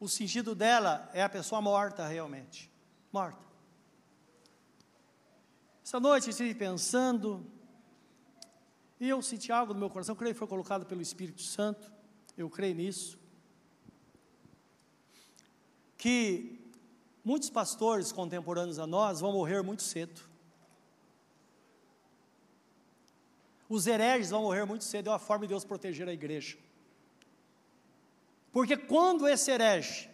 A: o sentido dela é a pessoa morta realmente, morta. Essa noite eu estive pensando e eu senti algo no meu coração, creio que foi colocado pelo Espírito Santo, eu creio nisso. Que muitos pastores contemporâneos a nós vão morrer muito cedo. Os hereges vão morrer muito cedo, é uma forma de Deus proteger a igreja. Porque quando esse herege,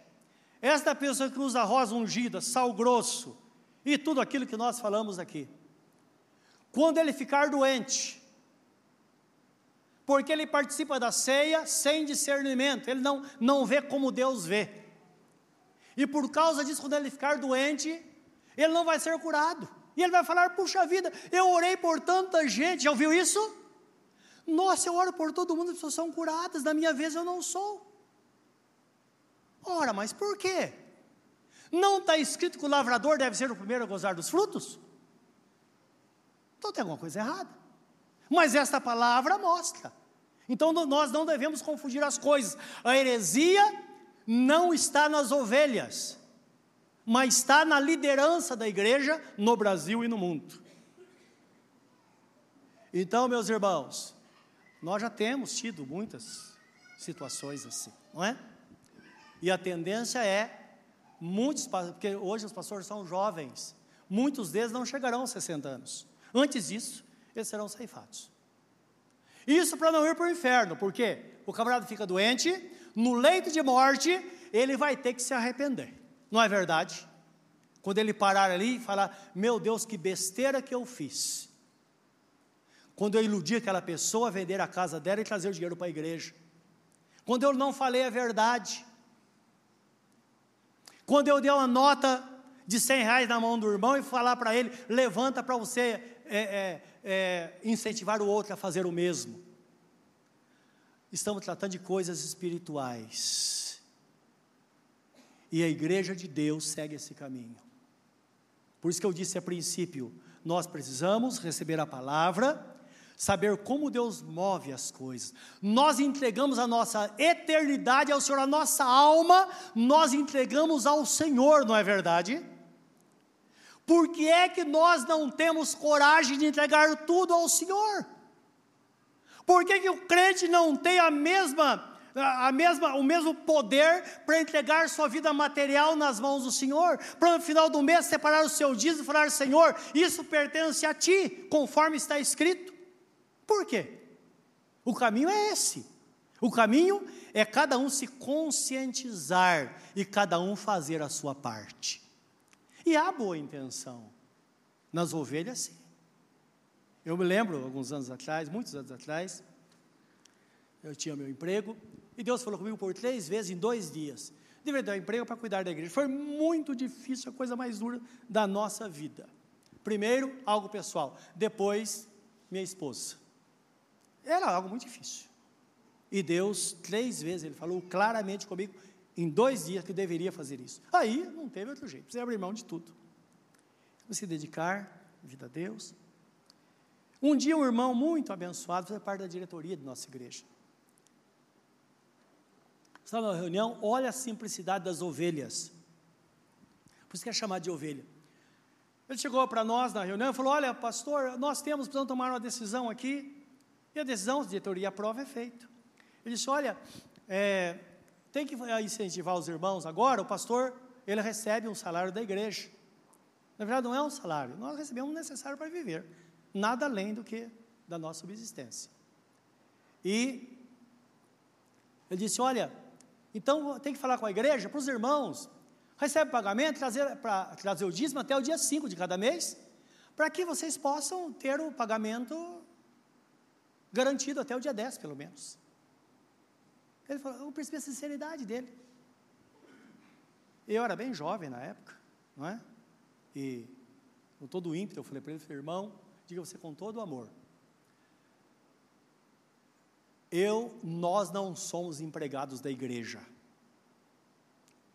A: esta pessoa que usa rosa ungida, sal grosso e tudo aquilo que nós falamos aqui, quando ele ficar doente, porque ele participa da ceia sem discernimento, ele não, não vê como Deus vê. E por causa disso, quando ele ficar doente, ele não vai ser curado. E ele vai falar: puxa vida, eu orei por tanta gente, já ouviu isso? Nossa, eu oro por todo mundo, as pessoas são curadas, na minha vez eu não sou. Ora, mas por quê? Não está escrito que o lavrador deve ser o primeiro a gozar dos frutos? Então tem alguma coisa errada. Mas esta palavra mostra. Então nós não devemos confundir as coisas. A heresia não está nas ovelhas, mas está na liderança da igreja no Brasil e no mundo. Então, meus irmãos, nós já temos tido muitas situações assim, não é? E a tendência é, muitos, porque hoje os pastores são jovens, muitos deles não chegarão aos 60 anos. Antes disso, eles serão ceifados. Isso para não ir para o inferno, porque o camarada fica doente, no leito de morte, ele vai ter que se arrepender. Não é verdade? Quando ele parar ali e falar: Meu Deus, que besteira que eu fiz. Quando eu iludi aquela pessoa a vender a casa dela e trazer o dinheiro para a igreja. Quando eu não falei a verdade. Quando eu dei uma nota de 100 reais na mão do irmão e falar para ele: levanta para você é, é, é, incentivar o outro a fazer o mesmo. Estamos tratando de coisas espirituais. E a igreja de Deus segue esse caminho. Por isso que eu disse a princípio: nós precisamos receber a palavra, saber como Deus move as coisas. Nós entregamos a nossa eternidade ao Senhor, a nossa alma, nós entregamos ao Senhor, não é verdade? Por que é que nós não temos coragem de entregar tudo ao Senhor? Por que, que o crente não tem a mesma, a mesma, o mesmo poder para entregar sua vida material nas mãos do Senhor? Para no final do mês separar o seu dízimo e falar: Senhor, isso pertence a ti, conforme está escrito. Por quê? O caminho é esse. O caminho é cada um se conscientizar e cada um fazer a sua parte. E há boa intenção. Nas ovelhas, sim. Eu me lembro, alguns anos atrás, muitos anos atrás, eu tinha meu emprego, e Deus falou comigo por três vezes em dois dias. Deveria dar um emprego para cuidar da igreja. Foi muito difícil, a coisa mais dura da nossa vida. Primeiro, algo pessoal. Depois, minha esposa. Era algo muito difícil. E Deus, três vezes, Ele falou claramente comigo: em dois dias que deveria fazer isso. Aí não teve outro jeito, precisa abrir mão de tudo. Se dedicar, vida a Deus. Um dia um irmão muito abençoado fez parte da diretoria de nossa igreja. Estava na reunião, olha a simplicidade das ovelhas. Por isso que é chamado de ovelha. Ele chegou para nós na reunião e falou: Olha, pastor, nós temos, precisamos tomar uma decisão aqui. E a decisão, a diretoria aprova, é feita. Ele disse: Olha, é, tem que incentivar os irmãos agora, o pastor, ele recebe um salário da igreja. Na verdade, não é um salário, nós recebemos o necessário para viver, nada além do que da nossa subsistência. E ele disse: Olha, então tem que falar com a igreja, para os irmãos, recebe pagamento, trazer, para trazer o dízimo até o dia 5 de cada mês, para que vocês possam ter o pagamento garantido até o dia 10, pelo menos. Ele falou, eu percebi a sinceridade dele. Eu era bem jovem na época, não é? E com todo o ímpeto eu falei para ele, falei, irmão, diga você com todo o amor. Eu, nós não somos empregados da igreja.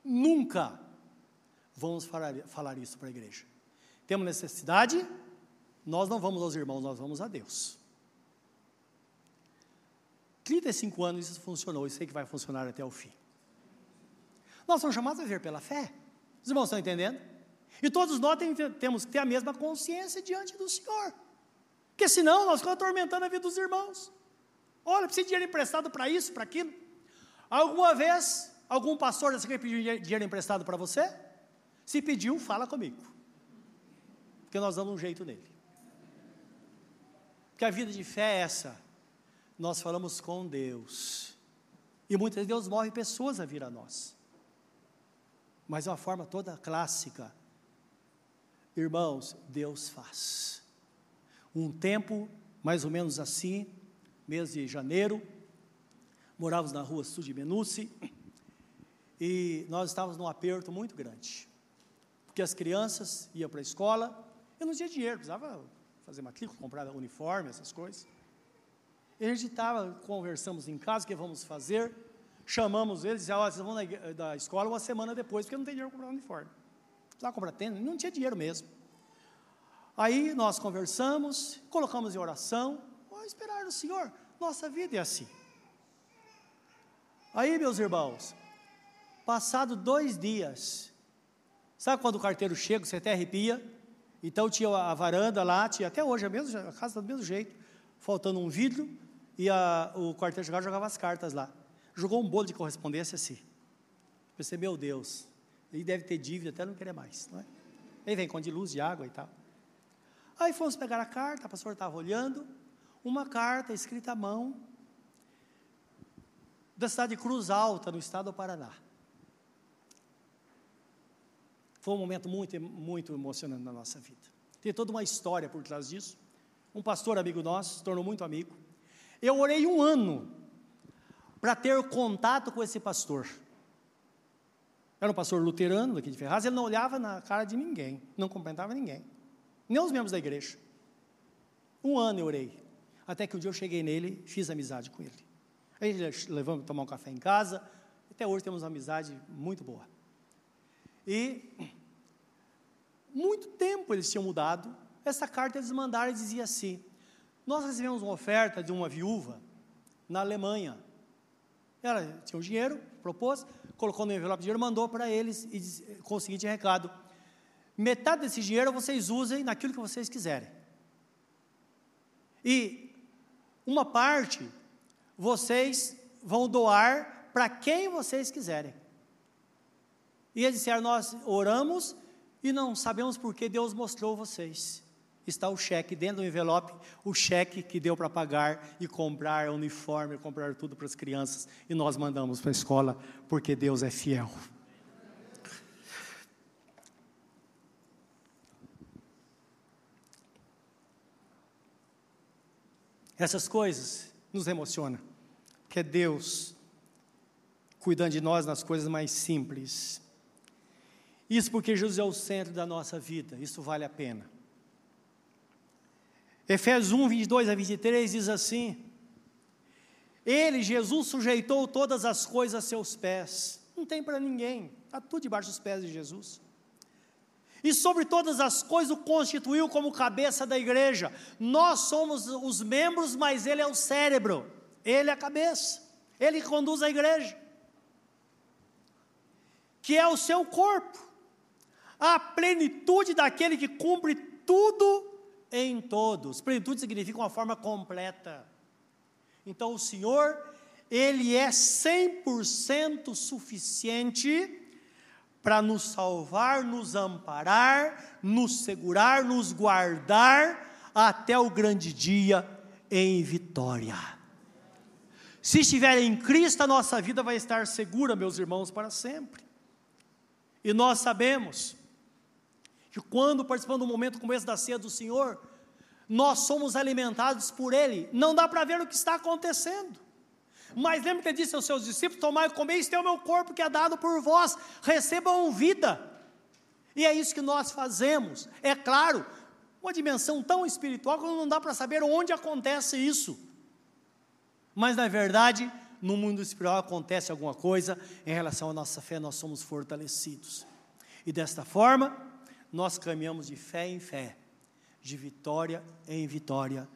A: Nunca vamos falar, falar isso para a igreja. Temos necessidade, nós não vamos aos irmãos, nós vamos a Deus. 35 anos isso funcionou e sei que vai funcionar até o fim. Nós somos chamados a viver pela fé. Os irmãos estão entendendo? E todos nós tem, temos que ter a mesma consciência diante do Senhor. Porque senão nós ficamos atormentando a vida dos irmãos. Olha, precisa de dinheiro emprestado para isso, para aquilo. Alguma vez, algum pastor dessa igreja pediu dinheiro emprestado para você? Se pediu, fala comigo. Porque nós damos um jeito nele. Porque a vida de fé é essa nós falamos com Deus. E muitas vezes Deus move pessoas a vir a nós. Mas é uma forma toda clássica. Irmãos, Deus faz. Um tempo, mais ou menos assim, mês de janeiro, morávamos na rua Sudimenuce, e nós estávamos num aperto muito grande. Porque as crianças iam para a escola, eu não tinha dinheiro, precisava fazer matrícula, comprar uniforme, essas coisas. A gente estava, conversamos em casa, o que vamos fazer? Chamamos eles, dizia, ó, vocês vão da, da escola uma semana depois, porque não tem dinheiro para comprar uniforme. Precisava comprar tênis, não tinha dinheiro mesmo. Aí nós conversamos, colocamos em oração, vamos esperar no Senhor, nossa vida é assim. Aí, meus irmãos, passado dois dias, sabe quando o carteiro chega, você até arrepia? Então tinha a varanda lá, tinha até hoje a, mesmo, a casa está do mesmo jeito, faltando um vidro, e a, o carteiro chegava jogava as cartas lá. Jogou um bolo de correspondência assim. Pensei, meu Deus, ele deve ter dívida até não querer mais. Não é? Ele vem com de luz, de água e tal. Aí fomos pegar a carta, a pastora estava olhando, uma carta escrita à mão, da cidade de Cruz Alta, no estado do Paraná. Foi um momento muito, muito emocionante na nossa vida. Tem toda uma história por trás disso. Um pastor amigo nosso se tornou muito amigo. Eu orei um ano para ter contato com esse pastor. Era um pastor luterano daqui de Ferraz, ele não olhava na cara de ninguém, não cumprimentava ninguém nem os membros da igreja. Um ano eu orei, até que um dia eu cheguei nele, fiz amizade com ele. Aí levamos tomar um café em casa, até hoje temos uma amizade muito boa. E muito tempo eles tinham mudado. Essa carta eles mandaram e dizia assim: Nós recebemos uma oferta de uma viúva na Alemanha. Ela tinha o dinheiro, propôs, colocou no envelope de dinheiro, mandou para eles e com o seguinte recado: metade desse dinheiro vocês usem naquilo que vocês quiserem. E uma parte vocês vão doar para quem vocês quiserem. E eles disseram: Nós oramos e não sabemos por que Deus mostrou vocês. Está o cheque dentro do envelope, o cheque que deu para pagar e comprar uniforme, comprar tudo para as crianças. E nós mandamos para a escola, porque Deus é fiel. Essas coisas nos emocionam, que é Deus cuidando de nós nas coisas mais simples. Isso porque Jesus é o centro da nossa vida, isso vale a pena. Efésios 1, 22 a 23 diz assim: Ele, Jesus, sujeitou todas as coisas a seus pés. Não tem para ninguém, está tudo debaixo dos pés de Jesus. E sobre todas as coisas o constituiu como cabeça da igreja. Nós somos os membros, mas ele é o cérebro, ele é a cabeça, ele conduz a igreja, que é o seu corpo, a plenitude daquele que cumpre tudo em todos. Plenitude significa uma forma completa. Então o Senhor, ele é 100% suficiente para nos salvar, nos amparar, nos segurar, nos guardar até o grande dia em vitória. Se estiver em Cristo, a nossa vida vai estar segura, meus irmãos, para sempre. E nós sabemos que quando participamos de um momento como esse da ceia do Senhor, nós somos alimentados por Ele, não dá para ver o que está acontecendo. Mas lembra que ele disse aos seus discípulos: Tomai e comei, este é o meu corpo que é dado por vós, recebam vida. E é isso que nós fazemos. É claro, uma dimensão tão espiritual que não dá para saber onde acontece isso. Mas na verdade, no mundo espiritual acontece alguma coisa em relação à nossa fé, nós somos fortalecidos. E desta forma, nós caminhamos de fé em fé, de vitória em vitória,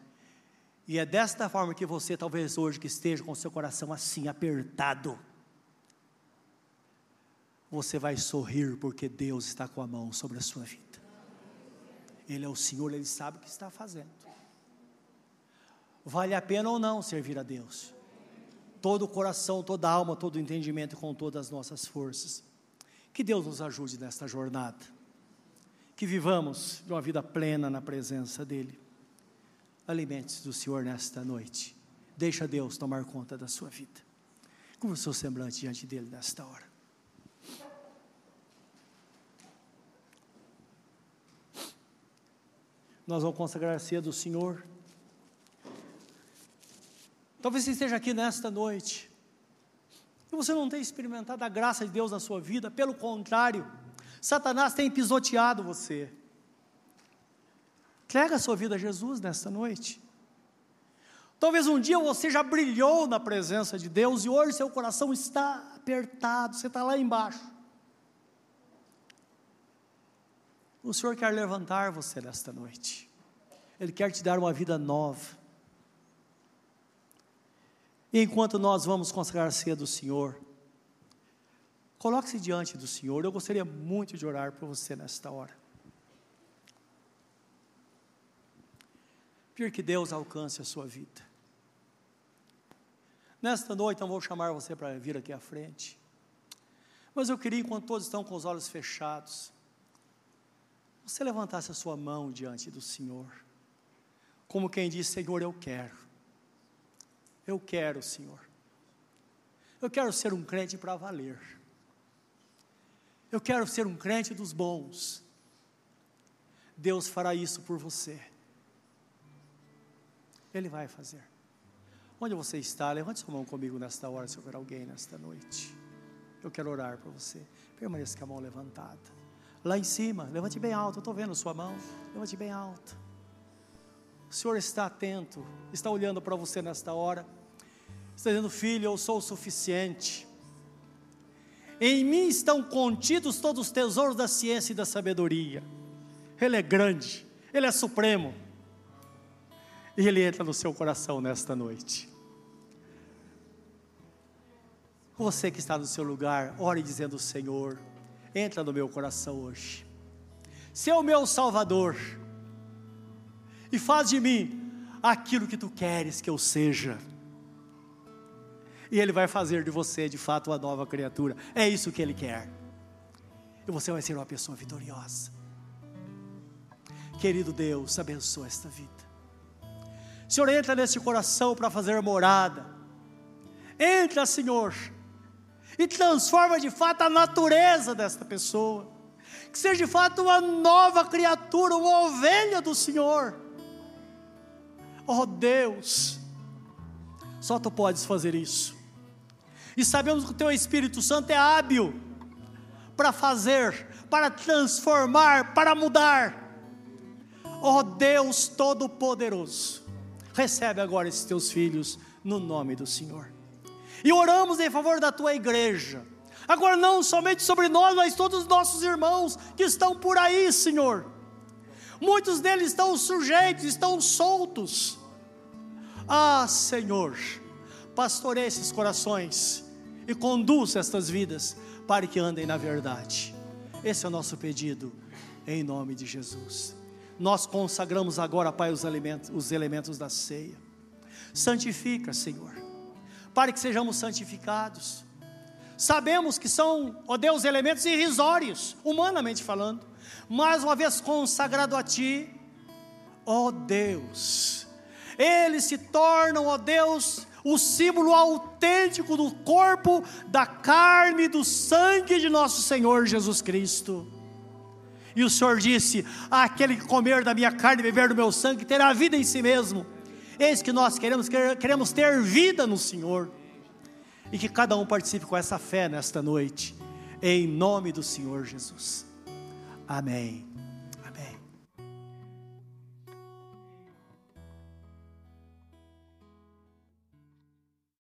A: e é desta forma que você, talvez hoje, que esteja com seu coração assim, apertado, você vai sorrir porque Deus está com a mão sobre a sua vida. Ele é o Senhor, Ele sabe o que está fazendo. Vale a pena ou não servir a Deus? Todo o coração, toda a alma, todo o entendimento com todas as nossas forças. Que Deus nos ajude nesta jornada. Que vivamos uma vida plena na presença dEle alimente-se do Senhor nesta noite. Deixa Deus tomar conta da sua vida. Como o seu semblante diante dele nesta hora. Nós vamos consagrar a ceia do Senhor. Talvez você esteja aqui nesta noite e você não tenha experimentado a graça de Deus na sua vida, pelo contrário, Satanás tem pisoteado você. Entrega a sua vida a Jesus nesta noite. Talvez um dia você já brilhou na presença de Deus e hoje seu coração está apertado, você está lá embaixo. O Senhor quer levantar você nesta noite. Ele quer te dar uma vida nova. E enquanto nós vamos consagrar a ceia do Senhor, coloque-se diante do Senhor. Eu gostaria muito de orar por você nesta hora. Pedir que Deus alcance a sua vida. Nesta noite, eu vou chamar você para vir aqui à frente. Mas eu queria, enquanto todos estão com os olhos fechados, você levantasse a sua mão diante do Senhor, como quem diz: Senhor, eu quero, eu quero, Senhor, eu quero ser um crente para valer, eu quero ser um crente dos bons. Deus fará isso por você, Ele vai fazer. Onde você está, levante sua mão comigo nesta hora, se houver alguém nesta noite. Eu quero orar por você. Permaneça com a mão levantada. Lá em cima, levante bem alto, eu estou vendo sua mão, levante bem alto. O Senhor está atento, está olhando para você nesta hora, está dizendo, filho, eu sou o suficiente. Em mim estão contidos todos os tesouros da ciência e da sabedoria. Ele é grande, Ele é supremo. E Ele entra no seu coração nesta noite. Você que está no seu lugar, ore dizendo: Senhor, entra no meu coração hoje. Se é o meu Salvador, e faz de mim aquilo que tu queres que eu seja. E Ele vai fazer de você, de fato, uma nova criatura. É isso que Ele quer. E você vai ser uma pessoa vitoriosa. Querido Deus, abençoa esta vida. Senhor, entra nesse coração para fazer morada. Entra, Senhor e transforma de fato a natureza desta pessoa. Que seja de fato uma nova criatura, uma ovelha do Senhor. Oh Deus, só tu podes fazer isso. E sabemos que o teu Espírito Santo é hábil para fazer, para transformar, para mudar. Oh Deus Todo-Poderoso, recebe agora esses teus filhos no nome do Senhor e oramos em favor da tua igreja. Agora, não somente sobre nós, mas todos os nossos irmãos que estão por aí, Senhor. Muitos deles estão sujeitos, estão soltos. Ah, Senhor, pastoreie esses corações e conduz estas vidas para que andem na verdade. Esse é o nosso pedido, em nome de Jesus. Nós consagramos agora, Pai, os elementos, os elementos da ceia. Santifica, Senhor para que sejamos santificados. Sabemos que são, ó Deus, elementos irrisórios, humanamente falando, mas uma vez consagrado a Ti, ó Deus, eles se tornam, ó Deus, o símbolo autêntico do corpo, da carne, do sangue de nosso Senhor Jesus Cristo. E o Senhor disse: Aquele que comer da minha carne e beber do meu sangue terá vida em si mesmo. Eis que nós queremos, queremos ter vida no Senhor. E que cada um participe com essa fé nesta noite. Em nome do Senhor Jesus. Amém.